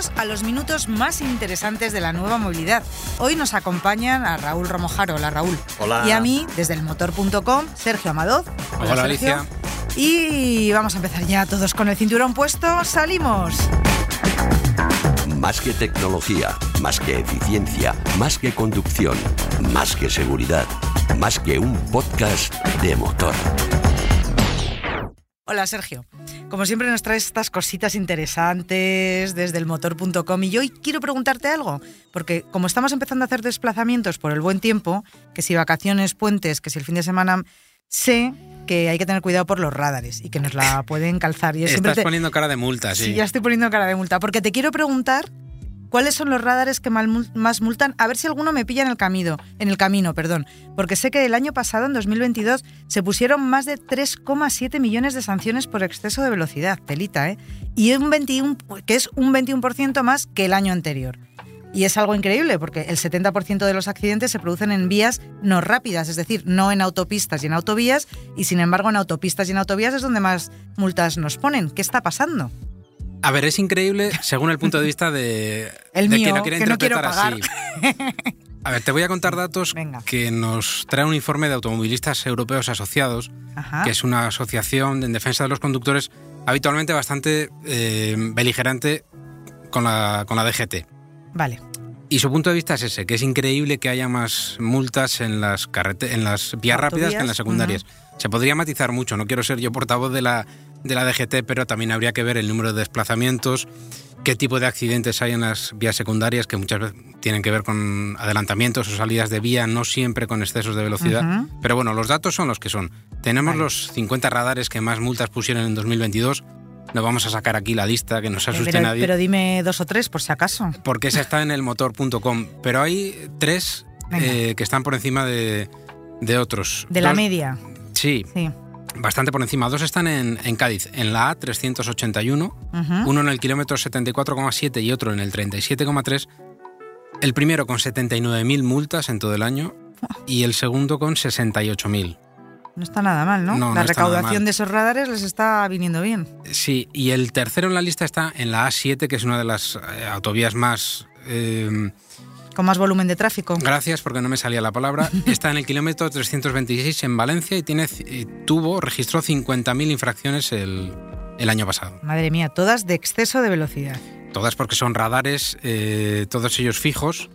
Bienvenidos a los minutos más interesantes de la nueva movilidad. Hoy nos acompañan a Raúl Romojaro. Hola Raúl. Hola. Y a mí, desde el motor.com, Sergio Amadoz. Hola, Sergio. Alicia. Y vamos a empezar ya todos con el cinturón puesto. ¡Salimos! Más que tecnología, más que eficiencia, más que conducción, más que seguridad, más que un podcast de motor. Hola Sergio. Como siempre nos traes estas cositas interesantes desde el motor.com y yo hoy quiero preguntarte algo, porque como estamos empezando a hacer desplazamientos por el buen tiempo, que si vacaciones, puentes, que si el fin de semana, sé que hay que tener cuidado por los radares y que nos la pueden calzar. Y Estás te- poniendo cara de multa, sí. Sí, ya estoy poniendo cara de multa, porque te quiero preguntar cuáles son los radares que más multan, a ver si alguno me pilla en el camino, en el camino, perdón, porque sé que el año pasado, en 2022, se pusieron más de 3,7 millones de sanciones por exceso de velocidad, telita, ¿eh? Y un 21, que es un 21% más que el año anterior. Y es algo increíble porque el 70% de los accidentes se producen en vías no rápidas, es decir, no en autopistas y en autovías, y sin embargo en autopistas y en autovías es donde más multas nos ponen. ¿Qué está pasando? A ver, es increíble según el punto de vista de, El de mío, quiere que no quiero interpretar así. A ver, te voy a contar datos Venga. que nos trae un informe de automovilistas europeos asociados, Ajá. que es una asociación en defensa de los conductores habitualmente bastante eh, beligerante con la, con la DGT. Vale. Y su punto de vista es ese, que es increíble que haya más multas en las, en las vías rápidas que en las secundarias. Se podría matizar mucho, no quiero ser yo portavoz de la, de la DGT, pero también habría que ver el número de desplazamientos, qué tipo de accidentes hay en las vías secundarias, que muchas veces tienen que ver con adelantamientos o salidas de vía, no siempre con excesos de velocidad. Pero bueno, los datos son los que son. Tenemos Vale. los 50 radares que más multas pusieron en 2022. No vamos a sacar aquí la lista, que no se asuste pero, nadie pero dime dos o tres, por si acaso. porque esa está en el motor.com. Pero hay tres eh, que están por encima de, de otros. De la Dos- media. Sí, Sí. Bastante por encima. Dos están en, en Cádiz, en la A381, Ujú. uno en el kilómetro 74,7 y otro en el 37,3. El primero con 79.000 multas en todo el año y el segundo con 68.000. No está nada mal, ¿no? La recaudación de esos radares les está viniendo bien. Sí, y el tercero en la lista está en la A7, que es una de las eh, autovías más... eh, Con más volumen de tráfico. Gracias, porque no me salía la palabra. Está en el kilómetro 326 en Valencia y tiene, y tuvo, registró 50.000 infracciones el, el año pasado. Madre mía, todas de exceso de velocidad. Todas porque son radares, eh, todos ellos fijos,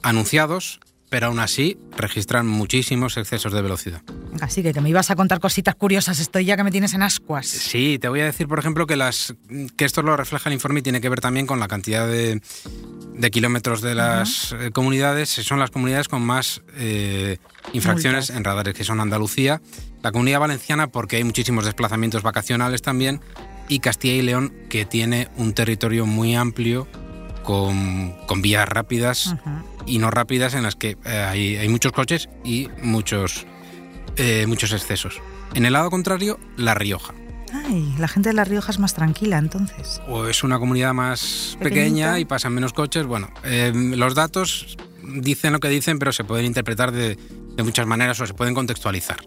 anunciados, pero aún así registran muchísimos excesos de velocidad. Así que, que me ibas a contar cositas curiosas, estoy ya que me tienes en ascuas. Sí, te voy a decir, por ejemplo, que, las, que esto lo refleja el informe y tiene que ver también con la cantidad de, de kilómetros de las eh, comunidades. Son las comunidades con más eh, infracciones Multas. en radares, que son Andalucía, la comunidad valenciana, porque hay muchísimos desplazamientos vacacionales también, y Castilla y León, que tiene un territorio muy amplio con, con vías rápidas. Y no rápidas en las que eh, hay, hay muchos coches y muchos, eh, muchos excesos. En el lado contrario, La Rioja. Ay, la gente de La Rioja es más tranquila entonces. o es una comunidad más pequeña y pasan menos coches. Bueno, eh, los datos dicen lo que dicen, pero se pueden interpretar de, de muchas maneras o se pueden contextualizar.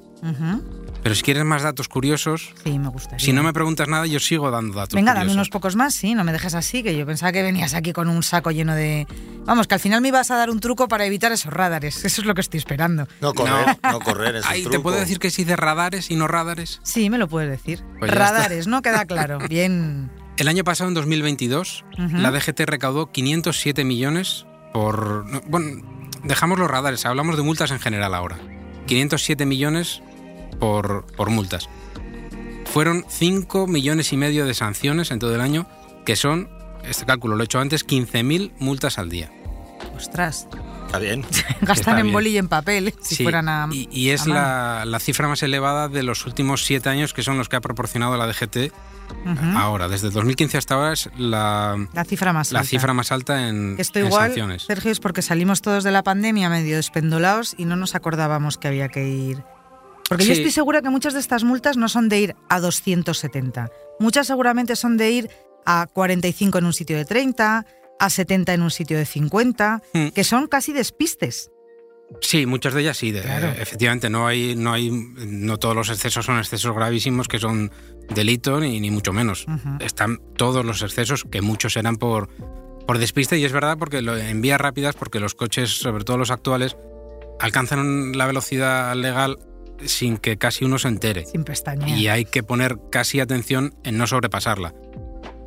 Pero si quieres más datos curiosos, Sí, me gusta. si no me preguntas nada, yo sigo dando datos Venga, dame unos pocos más, sí, no me dejes así, que yo pensaba que venías aquí con un saco lleno de... Vamos, que al final me ibas a dar un truco para evitar esos radares, eso es lo que estoy esperando. No correr, no, correr es un Ay, ¿Te truco. puedo decir que se dice radares y no radares? Sí, me lo puedes decir. Pues radares, ¿no? Queda claro. Bien. El año pasado, en 2022, Ujú. la DGT recaudó 507 millones por... no, Bueno, dejamos los radares, hablamos de multas en general ahora. 507 millones por, por multas. Fueron 5 millones y medio de sanciones en todo el año, que son, este cálculo lo he hecho antes, 15.000 multas al día. Ostras. Está bien. Gastan Está en bien. boli y en papel, ¿eh? si Sí, fueran a. y, y es a la, la cifra más elevada de los últimos siete años, que son los que ha proporcionado la DGT Ujú. ahora. Desde 2015 hasta ahora es la, La cifra más la alta. cifra más alta en, Esto en igual, sanciones. Sergio, es porque salimos todos de la pandemia medio despendolados y no nos acordábamos que había que ir. Porque yo estoy segura que muchas de estas multas no son de ir a 270. Muchas seguramente son de ir a 45 en un sitio de 30, a 70 en un sitio de 50, Mm. que son casi despistes. Sí, muchas de ellas sí. de- Claro. efectivamente, no hay, no hay, no todos los excesos son excesos gravísimos que son delito ni, ni mucho menos. Están todos los excesos que muchos serán por por despiste y es verdad porque lo, en vías rápidas porque los coches, sobre todo los actuales, alcanzan la velocidad legal sin que casi uno se entere. Sin pestañear. y hay que poner casi atención en no sobrepasarla.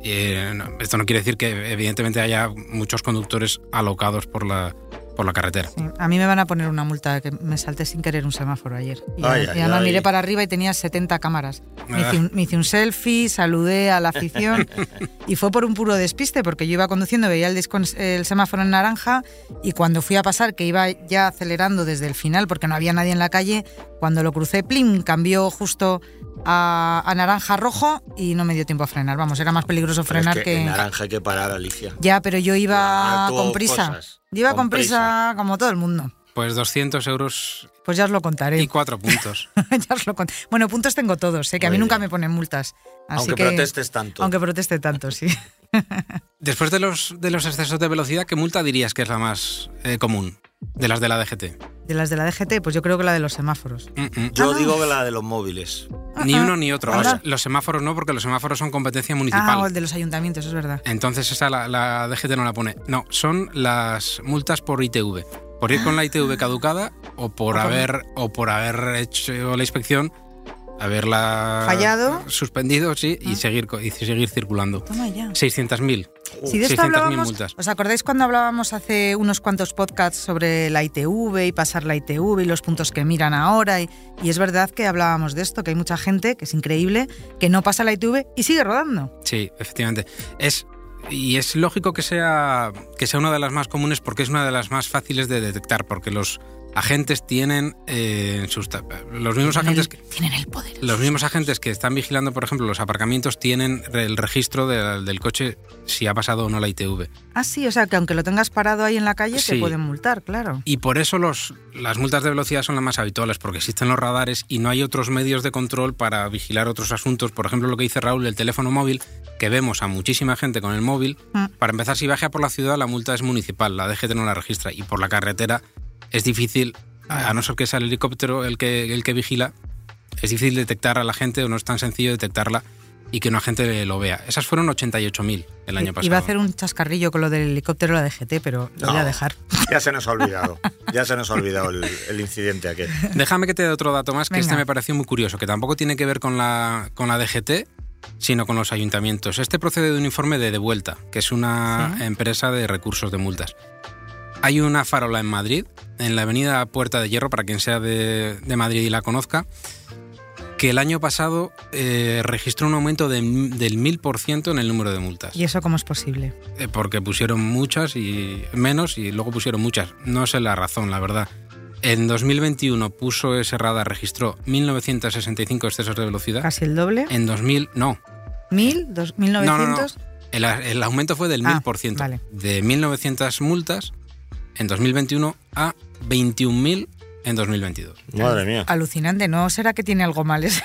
Eh, no, esto no quiere decir que evidentemente haya muchos conductores alocados por la, por la carretera. Sí, A mí me van a poner una multa que me salté sin querer un semáforo ayer. Y, Ay, y ay, además ay. miré para arriba y tenía 70 cámaras. Me Ah. hice, un, me hice un selfie, saludé a la afición y fue por un puro despiste porque yo iba conduciendo, veía el, el semáforo en naranja y cuando fui a pasar, que iba ya acelerando desde el final porque no había nadie en la calle, cuando lo crucé, plim, cambió justo a, a naranja rojo y no me dio tiempo a frenar. Vamos, era más peligroso Pero es frenar que que... en naranja hay que parar, Alicia. Ya, pero yo iba Ah, con prisa. cosas. Yo iba Con con prisa como todo el mundo. Pues 200 euros Pues ya os lo contaré. y cuatro puntos. Ya os lo cont- Bueno, puntos tengo todos, ¿eh? que a mí nunca me ponen multas. Así Aunque que, protestes tanto. Aunque proteste tanto, sí. Después de los, de los excesos de velocidad, ¿qué multa dirías que es la más eh, común de las de la DGT? De las de la DGT, pues yo creo que la de los semáforos. Mm, mm. Yo Ah, digo que la de los móviles. Ni uno ni otro. Anda. Los, los semáforos no, porque los semáforos son competencia Ah, municipal. o el de los ayuntamientos, es verdad. Entonces esa la, la DGT no la pone. No, son las multas por ITV. Por ir con la ITV caducada o por O por- haber o por haber hecho la inspección, haberla Fallado. suspendido, sí, y Ah. seguir y seguir circulando. Toma ya. 600.000. Si de esto 600.000 hablábamos, multas. ¿os acordáis cuando hablábamos hace unos cuantos podcasts sobre la ITV y pasar la ITV y los puntos que miran ahora? Y, y es verdad que hablábamos de esto, que hay mucha gente, que es increíble, que no pasa la ITV y sigue rodando. Sí, efectivamente. Es y es lógico que sea que sea una de las más comunes porque es una de las más fáciles de detectar porque los agentes tienen eh, sus los mismos Tienen agentes el, que, tienen el poder. Los mismos agentes que están vigilando, por ejemplo, los aparcamientos tienen el registro de- del coche si ha pasado o no la ITV. Ah, sí, o sea que aunque lo tengas parado ahí en la calle, te Sí. pueden multar, claro. Y por eso los, las multas de velocidad son las más habituales, porque existen los radares y no hay otros medios de control para vigilar otros asuntos. Por ejemplo, lo que dice Raúl, el teléfono móvil, que vemos a muchísima gente con el móvil. Mm. Para empezar, si viaja por la ciudad, la multa es municipal, la DGT no la registra. Y por la carretera es difícil, a a no ser que sea el helicóptero el que, el que vigila, es difícil detectar a la gente o no es tan sencillo detectarla y que un agente lo vea. Esas fueron 88.000 el año pasado. Iba a hacer un chascarrillo con lo del helicóptero la DGT, pero lo voy a dejar. Ya se nos ha olvidado. Ya se nos ha olvidado el, el incidente aquel. Déjame que te dé otro dato más, que este me pareció muy curioso, que tampoco tiene que ver con la, con la DGT, sino con los ayuntamientos. Este procede de un informe de Devuelta, que es una Sí. empresa de recursos de multas. Hay una farola en Madrid, en la avenida Puerta de Hierro, para quien sea de, de Madrid y la conozca, que el año pasado eh, registró un aumento de- del 1000% en el número de multas. ¿Y eso cómo es posible? Eh, porque pusieron muchas y menos y luego pusieron muchas. No sé la razón, la verdad. En 2021 puso ese radar, registró 1965 excesos de velocidad. ¿Casi el doble? En 2000, no. ¿Mil? ¿Dos, ¿Mil No, no? El, el aumento fue del Ah, 1000%. vale. De 1900 multas en 2021 a 21.000 en 2022. Madre mía. Alucinante, ¿no será que tiene algo mal? Es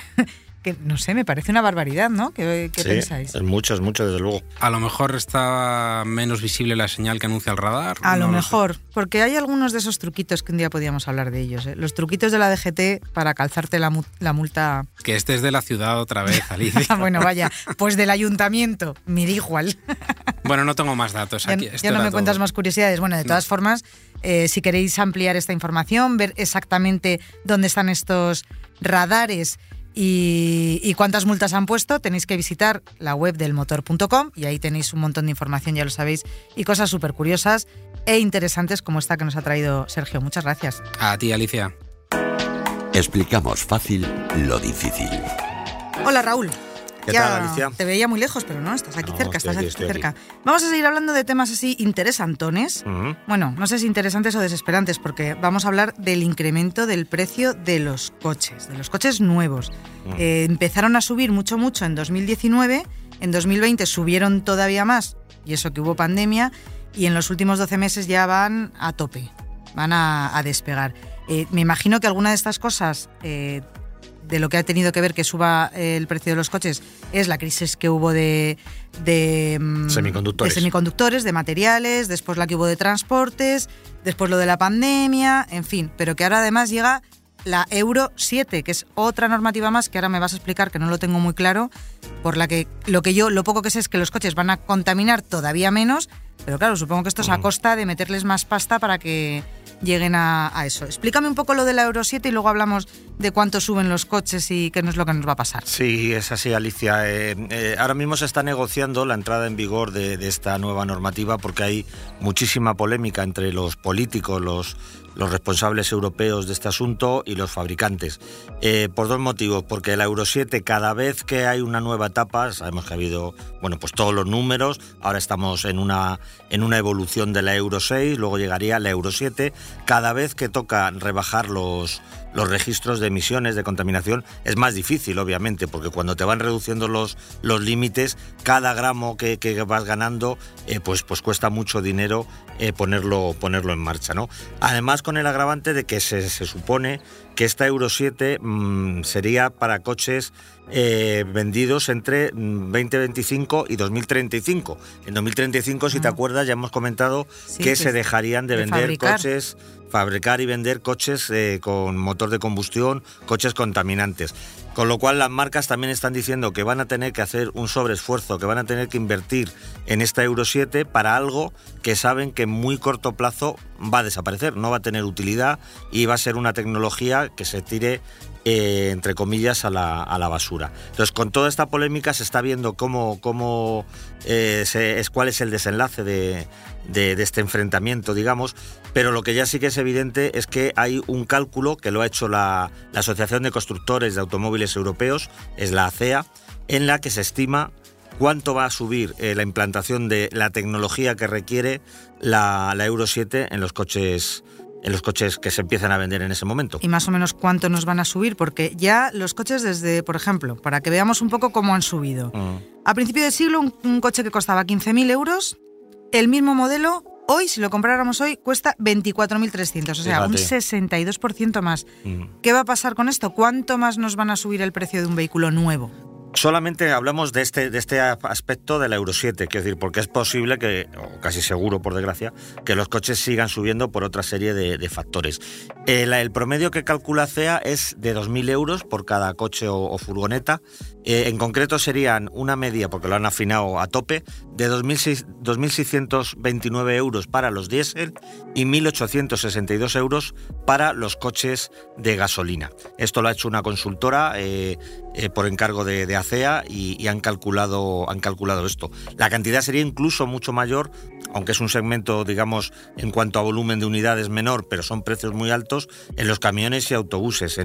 que no sé, me parece una barbaridad, ¿no? ¿Qué, qué Sí, pensáis? es mucho, es mucho, desde luego. A lo mejor está menos visible la señal que anuncia el radar. A lo no mejor, porque hay algunos de esos truquitos que un día podíamos hablar de ellos. ¿eh? Los truquitos de la DGT para calzarte la, mu- la multa. Que este es de la ciudad otra vez, Alicia. bueno, vaya, pues del ayuntamiento, me da igual. bueno, no tengo más datos. Ya, Aquí, ya esto no me cuentas más curiosidades. Bueno, de todas formas, eh, si queréis ampliar esta información, ver exactamente dónde están estos radares y, y cuántas multas han puesto, tenéis que visitar la web del motor.com y ahí tenéis un montón de información, ya lo sabéis, y cosas súper curiosas e interesantes como esta que nos ha traído Sergio. Muchas gracias. A ti, Alicia. Explicamos fácil lo difícil. Hola Raúl. ¿Qué Ya tal, Alicia? Te veía muy lejos, pero no, estás aquí No, cerca, estás aquí, cerca. Vamos a seguir hablando de temas así interesantones. Bueno, no sé si interesantes o desesperantes, porque vamos a hablar del incremento del precio de los coches, de los coches nuevos. Eh, empezaron a subir mucho, mucho en 2019, en 2020 subieron todavía más, y eso que hubo pandemia, y en los últimos 12 meses ya van a tope, van a, a despegar. Eh, me imagino que alguna de estas cosas, eh, de lo que ha tenido que ver que suba eh, el precio de los coches, es la crisis que hubo de, de, mm, Semiconductores. de semiconductores, de materiales, después la que hubo de transportes, después lo de la pandemia, en fin, pero que ahora además llega la Euro 7, que es otra normativa más que ahora me vas a explicar que no lo tengo muy claro, por la que lo que yo lo poco que sé es que los coches van a contaminar todavía menos, pero claro, supongo que esto es a costa de meterles más pasta para que lleguen a, eso. Explícame un poco lo de la Euro 7 y luego hablamos de cuánto suben los coches y qué es lo que nos va a pasar. Sí, es así, Alicia. Eh, eh, ahora mismo se está negociando la entrada en vigor de esta nueva normativa porque hay muchísima polémica entre los políticos, los, los responsables europeos de este asunto y los fabricantes. Eh, por dos motivos. Porque la Euro 7, cada vez que hay una nueva etapa, sabemos que ha habido, bueno, pues todos los números. Ahora estamos en una, en una evolución de la Euro 6, luego llegaría la Euro 7. Cada vez que toca rebajar los, los registros de emisiones de contaminación es más difícil, obviamente, porque cuando te van reduciendo los, los límites, cada gramo que, que vas ganando, eh, pues, pues cuesta mucho dinero eh, ponerlo, ponerlo en marcha. ¿no? Además, con el agravante de que se, se supone que esta Euro 7 mm, sería para coches eh, vendidos entre mm, 2025 y 2035. En 2035, si te acuerdas, ya hemos comentado Sí, que que se dejarían de, de vender fabricar. coches fabricar y vender coches eh, con motor de combustión, coches contaminantes. Con lo cual las marcas también están diciendo que van a tener que hacer un sobreesfuerzo, que van a tener que invertir en esta Euro 7 para algo que saben que en muy corto plazo va a desaparecer, no va a tener utilidad y va a ser una tecnología que se tire eh, entre comillas, a la, a la basura. Entonces, con toda esta polémica se está viendo cómo, cómo eh, es, cuál es el desenlace de, de- de este enfrentamiento, digamos, pero lo que ya sí que es evidente es que hay un cálculo que lo ha hecho la, la Asociación de Constructores de Automóviles Europeos, es la ACEA, en la que se estima cuánto va a subir eh, la implantación de la tecnología que requiere la, la Euro 7 en los coches en los coches que se empiezan a vender en ese momento. y más o menos cuánto nos van a subir, porque ya los coches desde, por ejemplo, para que veamos un poco cómo han subido. Mm. A principio de siglo, un, un coche que costaba 15.000 euros, el mismo modelo, hoy, si lo compráramos hoy, cuesta 24.300, o sea, un Fíjate. 62% más. Mm. ¿Qué va a pasar con esto? ¿Cuánto más nos van a subir el precio de un vehículo nuevo? Solamente hablamos de este, de este aspecto de la Euro 7, quiero decir, porque es posible que, o casi seguro por desgracia, que los coches sigan subiendo por otra serie de, factores. El, el promedio que calcula CEA es de 2.000 euros por cada coche o, furgoneta. Eh, en concreto serían una media, porque lo han afinado a tope, de 2.600 2.629 euros para los diésel y 1.862 euros para los coches de gasolina. Esto lo ha hecho una consultora eh, eh, por encargo de, ACEA y, han, calculado, han calculado esto. La cantidad sería incluso mucho mayor, aunque es un segmento, digamos, en cuanto a volumen de unidades menor, pero son precios muy altos, en los camiones y autobuses.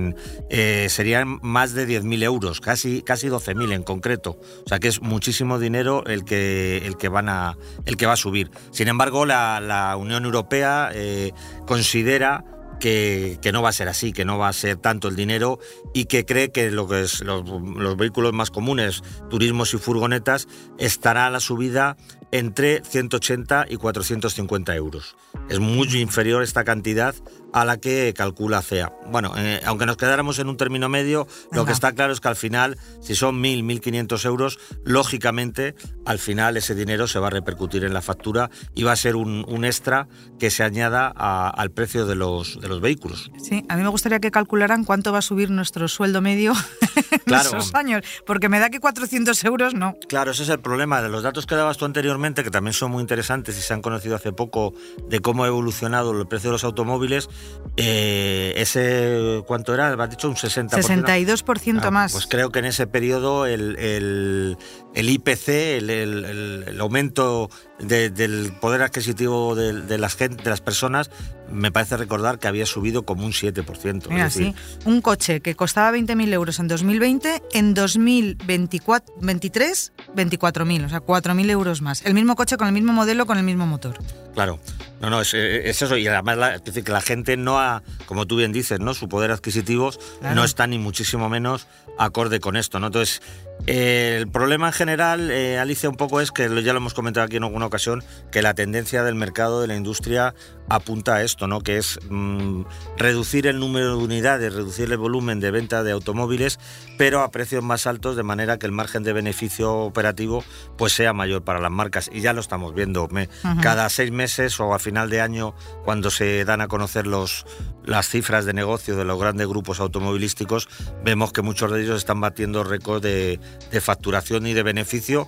Eh, serían más de 10.000 euros, casi, casi 12.000 en concreto. O sea que es muchísimo dinero el que, el que, van a, el que va a subir. Sin embargo, la, la Unión Europea eh, considera que, no va a ser así, que no va a ser tanto el dinero y que cree que lo que es los, los vehículos más comunes, turismos y furgonetas, estará la subida entre 180 y 450 euros. Es muy inferior esta cantidad a la que calcula CEA. Bueno, eh, aunque nos quedáramos en un término medio, lo Ajá. que está claro es que al final, si son 1.000, 1.500 euros, lógicamente al final ese dinero se va a repercutir en la factura y va a ser un, un extra que se añada a- al precio de los, de los vehículos. Sí, a mí me gustaría que calcularan cuánto va a subir nuestro sueldo medio en Claro. esos años, porque me da que 400 euros no. Claro, ese es el problema de los datos que dabas tú anteriormente, que también son muy interesantes y se han conocido hace poco de cómo ha evolucionado el precio de los automóviles. Eh, ese, ¿cuánto era? Me has dicho un 60%. 62% Ah, más. Pues creo que en ese periodo el, el- el IPC, el, el- el- el aumento de- del poder adquisitivo de, de las de las personas, me parece recordar que había subido como un 7%. Mira, es decir, sí. Un coche que costaba 20.000 euros en 2020, en 2023, 24.000, o sea, 4.000 euros más. El mismo coche con el mismo modelo, con el mismo motor. Claro, no, no, es, eh, es eso. Y además, la, es decir, que la gente no ha, como tú bien dices, ¿no? Su poder adquisitivo Claro. no está ni muchísimo menos acorde con esto, ¿no? Entonces, eh, el problema en general, eh, Alicia, un poco es que ya lo hemos comentado aquí en alguna ocasión, que la tendencia del mercado, de la industria, apunta a esto, ¿no? Que es mm, reducir el número de unidades, reducir el volumen de venta de automóviles, pero a precios más altos, de manera que el margen de beneficio operativo pues sea mayor para las marcas. Y ya lo estamos viendo. Me-. Cada seis meses o a final de año, cuando se dan a conocer los, las cifras de negocio de los grandes grupos automovilísticos, vemos que muchos de ellos están batiendo récords de, de facturación y de beneficio,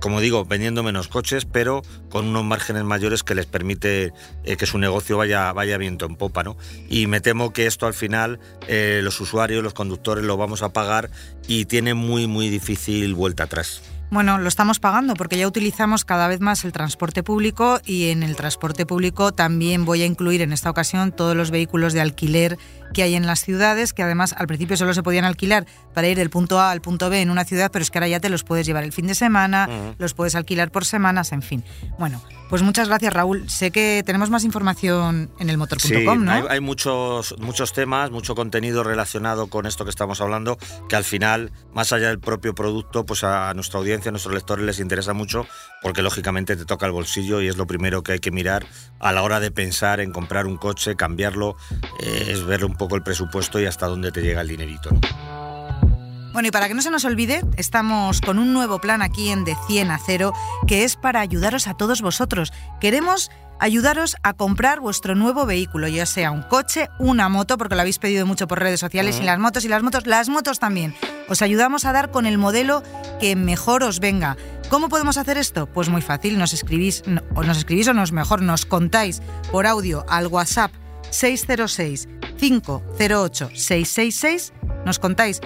como digo, vendiendo menos coches, pero con unos márgenes mayores que les permite eh, que su negocio vaya, vaya viento en popa. ¿no? Y me temo que esto al final eh, los usuarios, los conductores lo vamos a pagar y tiene muy, muy difícil vuelta atrás. Bueno, lo estamos pagando porque ya utilizamos cada vez más el transporte público y en el transporte público también voy a incluir en esta ocasión todos los vehículos de alquiler que hay en las ciudades, que además al principio solo se podían alquilar para ir del punto A al punto B en una ciudad, pero es que ahora ya te los puedes llevar el fin de semana, los puedes alquilar por semanas, en fin. Bueno, pues muchas gracias Raúl. Sé que tenemos más información en el motor.com, Sí, ¿no? hay, hay muchos, muchos temas, mucho contenido relacionado con esto que estamos hablando, que al final, más allá del propio producto, pues a nuestra audiencia, a nuestros lectores les interesa mucho, porque lógicamente te toca el bolsillo y es lo primero que hay que mirar a la hora de pensar en comprar un coche, cambiarlo, eh, es ver un poco el presupuesto y hasta dónde te llega el dinerito. Bueno, y para que no se nos olvide, estamos con un nuevo plan aquí en De 100 a 0, que es para ayudaros a todos vosotros. Queremos ayudaros a comprar vuestro nuevo vehículo, ya sea un coche, una moto, porque lo habéis pedido mucho por redes sociales, y las motos, y las motos, las motos también. Os ayudamos a dar con el modelo que mejor os venga. ¿Cómo podemos hacer esto? Pues muy fácil, nos escribís, no, o nos escribís o nos mejor, nos contáis por audio al WhatsApp 606 508 666, nos contáis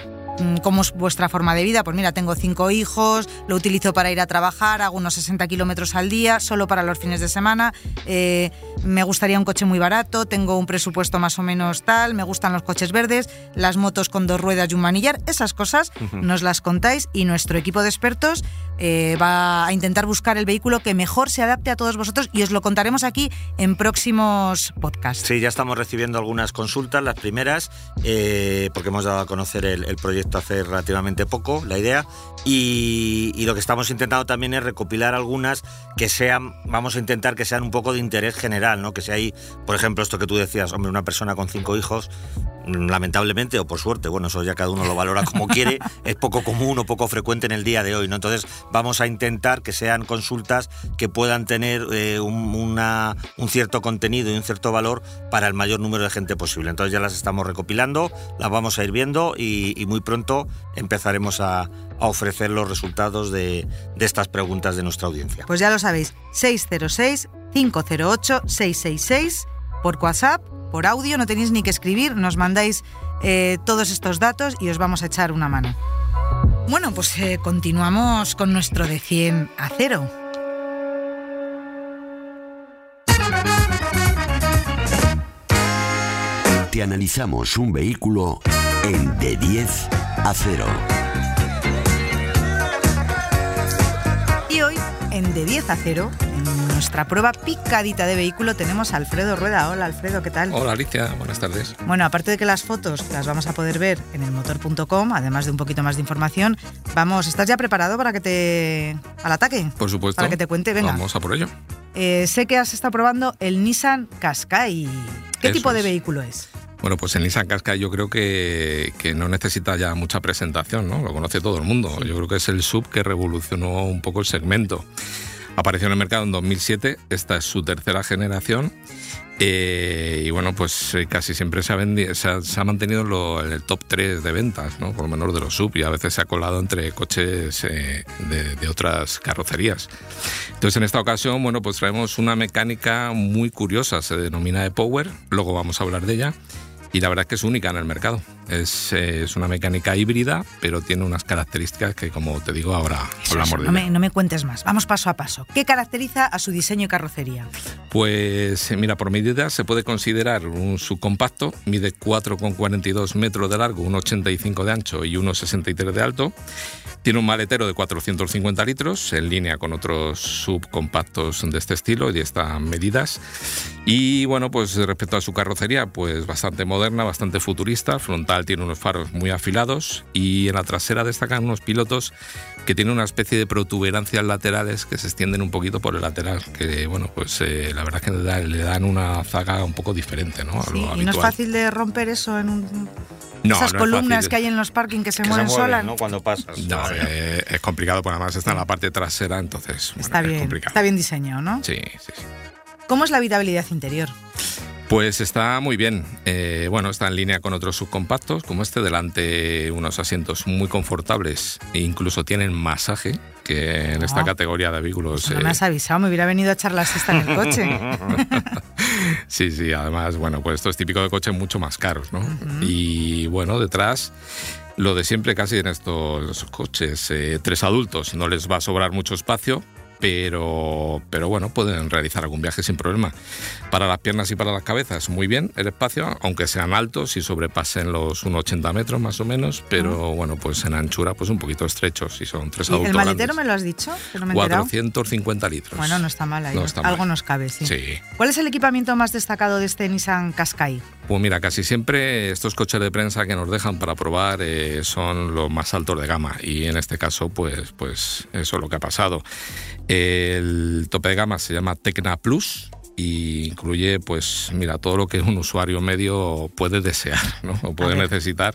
cómo es vuestra forma de vida. Pues mira, tengo cinco hijos, lo utilizo para ir a trabajar, hago unos 60 kilómetros al día, solo para los fines de semana. eh, me gustaría un coche muy barato, tengo un presupuesto más o menos tal, me gustan los coches verdes, las motos con dos ruedas y un manillar, esas cosas nos las contáis y nuestro equipo de expertos eh, va a intentar buscar el vehículo que mejor se adapte a todos vosotros y os lo contaremos aquí en próximos podcasts. Sí, ya estamos recibiendo algunas consultas, las primeras, eh, porque hemos dado a conocer el, el proyecto hace relativamente poco, la idea, y, y lo que estamos intentando también es recopilar algunas que sean, vamos a intentar que sean un poco de interés general, ¿no? Que si hay, por ejemplo, esto que tú decías, hombre, una persona con cinco hijos, lamentablemente o por suerte, bueno, eso ya cada uno lo valora como quiere, es poco común o poco frecuente en el día de hoy, ¿no? Entonces vamos a intentar que sean consultas que puedan tener eh, un, una- un cierto contenido y un cierto valor para el mayor número de gente posible. Entonces ya las estamos recopilando, las vamos a ir viendo y, y muy pronto empezaremos a, a ofrecer los resultados de, de estas preguntas de nuestra audiencia. Pues ya lo sabéis, 606-508-666 por WhatsApp, por audio, no tenéis ni que escribir, nos mandáis eh, todos estos datos y os vamos a echar una mano. Bueno, pues eh, continuamos con nuestro de 100 a 0. Te analizamos un vehículo en de 10 a 0. En de 10 a 0, en nuestra prueba picadita de vehículo, tenemos a Alfredo Rueda. Hola Alfredo, ¿qué tal? Hola Alicia, buenas tardes. Bueno, aparte de que las fotos las vamos a poder ver en el motor.com, además de un poquito más de información, vamos, ¿estás ya preparado para que te... al ataque? Por supuesto. Para que te cuente, venga. Vamos a por ello. Eh, sé que has estado probando el Nissan Qashqai. ¿Qué Eso tipo de es. vehículo es? Bueno, pues el Nissan Qashqai yo creo que, que no necesita ya mucha presentación, ¿no? Lo conoce todo el mundo. Yo creo que es el sub que revolucionó un poco el segmento. Apareció en el mercado en 2007, esta es su tercera generación Eh, y bueno, pues eh, casi siempre se ha, vendi- se ha, se ha mantenido lo- en el top 3 de ventas, ¿no? por lo menos de los sub, y a veces se ha colado entre coches eh, de, de otras carrocerías. Entonces, en esta ocasión, bueno, pues traemos una mecánica muy curiosa, se denomina e-Power, luego vamos a hablar de ella, y la verdad es que es única en el mercado. Es, eh, es una mecánica híbrida, pero tiene unas características que, como te digo, ahora Eso, hablamos no, me, no me cuentes más. Vamos paso a paso. ¿Qué caracteriza a su diseño y carrocería? Pues mira, por medida se puede considerar un subcompacto, mide 4,42 metros de largo, 1,85 de ancho y 1,63 de alto. Tiene un maletero de 450 litros, en línea con otros subcompactos de este estilo y de estas medidas. Y bueno, pues respecto a su carrocería, pues bastante moderna, bastante futurista. Frontal tiene unos faros muy afilados y en la trasera destacan unos pilotos que tienen una especie de protuberancias laterales que se extienden un poquito por el lateral, que bueno, pues eh, la verdad es que le, da- le dan una zaga un poco diferente, ¿no? A Sí, lo y no es fácil de romper eso en un... No, esas no columnas que hay en los parking que se Que se mueven solas. ¿no? Cuando pasas. No, eh, es complicado, porque además está en la parte trasera, entonces bueno, Está es bien, complicado. está bien diseñado, ¿no? Sí, sí, sí. ¿Cómo es la habitabilidad interior? Pues está muy bien. Eh, bueno, está en línea con otros subcompactos, como este, delante unos asientos muy confortables e incluso tienen masaje, que en esta categoría de vehículos... No eh, me has avisado, me hubiera venido a echar la siesta en el coche. Sí, sí, además, bueno, pues esto es típico de coches mucho más caros, ¿no? Y bueno, detrás lo de siempre casi en estos coches, eh, tres adultos, no les va a sobrar mucho espacio, pero, pero bueno, pueden realizar algún viaje sin problema. Para las piernas y para las cabezas, muy bien el espacio, aunque sean altos y sobrepasen los 1,80 metros más o menos, pero bueno, pues en anchura pues un poquito estrechos si son tres ¿Y adultos ¿El maletero me lo has dicho? Que no me he enterado. 450 litros. Bueno, no está mal ahí. No está Algo nos cabe, sí. Sí. ¿Cuál es el equipamiento más destacado de este Nissan Qashqai? Pues mira, casi siempre estos coches de prensa que nos dejan para probar eh, son los más altos de gama y en este caso pues, pues eso es lo que ha pasado. El tope de gama se llama Tecna Plus y incluye pues mira todo lo que un usuario medio puede desear ¿no? o puede necesitar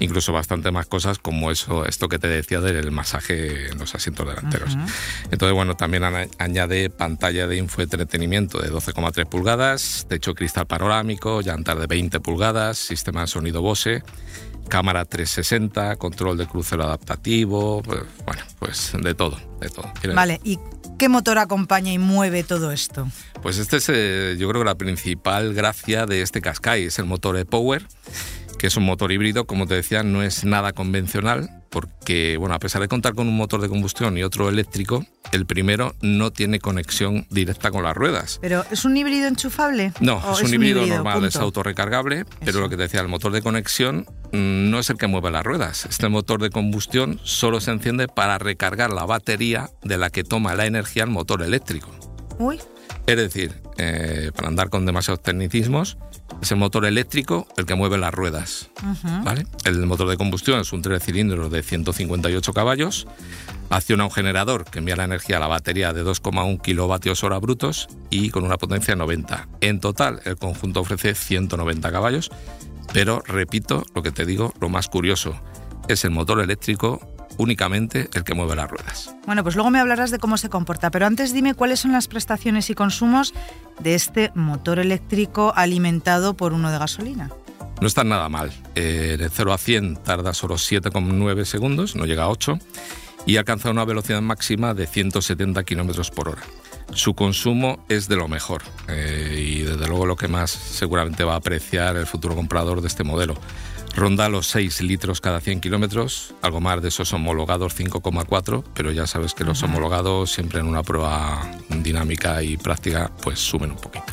incluso bastante más cosas como eso esto que te decía del masaje en los asientos delanteros. Entonces bueno también añade pantalla de infoentretenimiento de 12,3 pulgadas techo cristal panorámico llantas de 20 pulgadas sistema de sonido Bose cámara 360 control de crucero adaptativo pues, bueno pues de todo de todo. Vale, ¿y qué motor acompaña y mueve todo esto? pues este es, eh, yo creo que la principal gracia de este Qashqai es el motor e-Power, que es un motor híbrido, como te decía, no es nada convencional, porque, bueno, a pesar de contar con un motor de combustión y otro eléctrico, el primero no tiene conexión directa con las ruedas. ¿Pero es un híbrido enchufable? No, ¿O es un híbrido, normal, es autorrecargable, pero lo que te decía, el motor de conexión mm, no es el que mueve las ruedas. Este motor de combustión solo se enciende para recargar la batería de la que toma la energía el motor eléctrico. Uy, Es decir, eh, para andar con demasiados tecnicismos, es el motor eléctrico el que mueve las ruedas. ¿vale? El motor de combustión es un tres cilindros de 158 caballos. Acciona un generador que envía la energía a la batería de 2,1 kilovatios hora brutos y con una potencia de 90. En total, el conjunto ofrece 190 caballos. Pero repito lo que te digo, lo más curioso es el motor eléctrico únicamente el que mueve las ruedas. Bueno, pues luego me hablarás de cómo se comporta, pero antes dime cuáles son las prestaciones y consumos de este motor eléctrico alimentado por uno de gasolina. No está nada mal. Eh, de 0 a 100 tarda solo 7,9 segundos, no llega a 8, y alcanza una velocidad máxima de 170 kilómetros por hora. Su consumo es de lo mejor eh, y desde luego lo que más seguramente va a apreciar el futuro comprador de este modelo. Ronda los 6 litros cada 100 kilómetros, algo más de esos homologados 5,4, pero ya sabes que los homologados siempre en una prueba dinámica y práctica pues suben un poquito.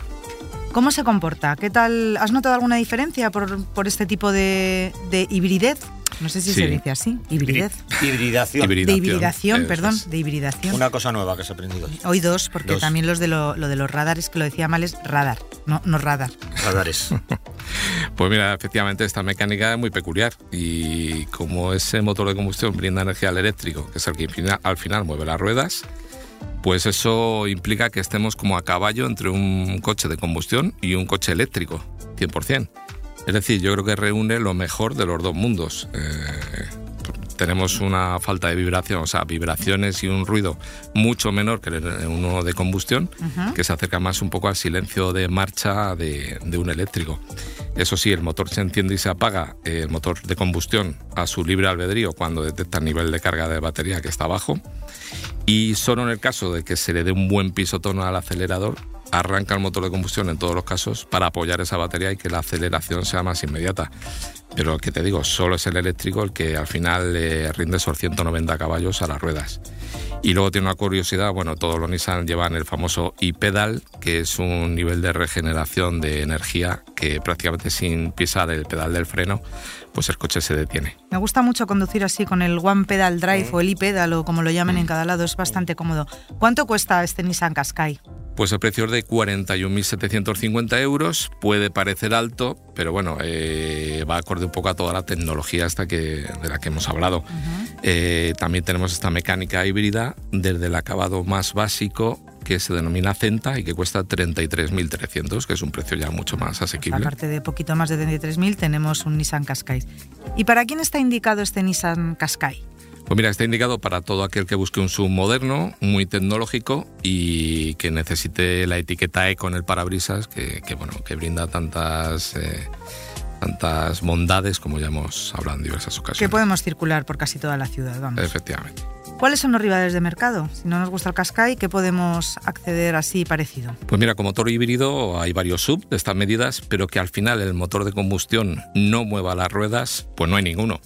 ¿Cómo se comporta? ¿Qué tal? ¿Has notado alguna diferencia por, por este tipo de, de hibridez? No sé si Sí. se dice así, hibridez. Hibridación. Hibrid- De Hibridación, hibridación, eso perdón, es. de hibridación. Una cosa nueva que se ha aprendido. Hoy dos, porque Dos. también los de lo, lo de los radares, que lo decía mal, es radar, no, no radar. Radares. Pues mira, efectivamente esta mecánica es muy peculiar y como ese motor de combustión brinda energía al eléctrico, que es el que al final mueve las ruedas, pues eso implica que estemos como a caballo entre un coche de combustión y un coche eléctrico, 100%. Es decir, yo creo que reúne lo mejor de los dos mundos. Eh, tenemos una falta de vibración, o sea, vibraciones y un ruido mucho menor que uno de combustión, que se acerca más un poco al silencio de marcha de, un eléctrico. Eso sí, el motor se enciende y se apaga, el motor de combustión a su libre albedrío cuando detecta el nivel de carga de batería que está bajo. Y solo en el caso de que se le dé un buen pisotón al acelerador, arranca el motor de combustión en todos los casos para apoyar esa batería y que la aceleración sea más inmediata. Pero que te digo, solo es el eléctrico el que al final le rinde esos 190 caballos a las ruedas. Y luego tiene una curiosidad, bueno, todos los Nissan llevan el famoso e-pedal, que es un nivel de regeneración de energía que prácticamente sin pisar el pedal del freno, pues el coche se detiene. Me gusta mucho conducir así con el One Pedal Drive o el e-pedal o como lo llamen en cada lado, es bastante cómodo. ¿Cuánto cuesta este Nissan Qashqai? Pues el precio es de 41.750 euros, puede parecer alto, pero bueno, eh, va acorde un poco a toda la tecnología hasta que, de la que hemos hablado. Eh, también tenemos esta mecánica híbrida desde el acabado más básico que se denomina Centa y que cuesta 33.300, que es un precio ya mucho más asequible. Aparte de poquito más de 33.000 tenemos un Nissan Qashqai. ¿Y para quién está indicado este Nissan Qashqai? Pues mira, está indicado para todo aquel que busque un sub moderno, muy tecnológico y que necesite la etiqueta E con el parabrisas, que, bueno, que brinda tantas, eh, tantas bondades como ya hemos hablado en diversas ocasiones. Que podemos circular por casi toda la ciudad, vamos. Efectivamente. ¿Cuáles son los rivales de mercado? Si no nos gusta el Qashqai, ¿qué podemos acceder así parecido? Pues mira, como motor híbrido hay varios sub de estas medidas, pero que al final el motor de combustión no mueva las ruedas, pues no hay ninguno.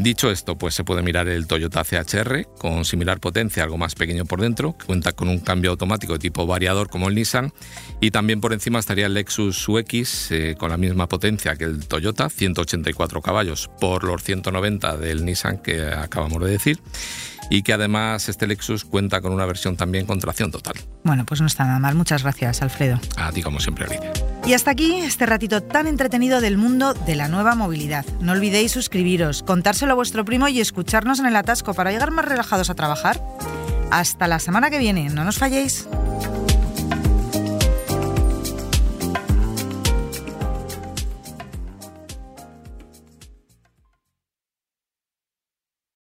Dicho esto, pues se puede mirar el Toyota CHR con similar potencia, algo más pequeño por dentro, que cuenta con un cambio automático de tipo variador como el Nissan, y también por encima estaría el Lexus UX eh, con la misma potencia que el Toyota, 184 caballos por los 190 del Nissan que acabamos de decir y que además este Lexus cuenta con una versión también con tracción total. Bueno, pues no está nada mal. Muchas gracias, Alfredo. A ti, como siempre, Alicia. Y hasta aquí este ratito tan entretenido del mundo de la nueva movilidad. No olvidéis suscribiros, contárselo a vuestro primo y escucharnos en el atasco para llegar más relajados a trabajar. Hasta la semana que viene, no nos falléis.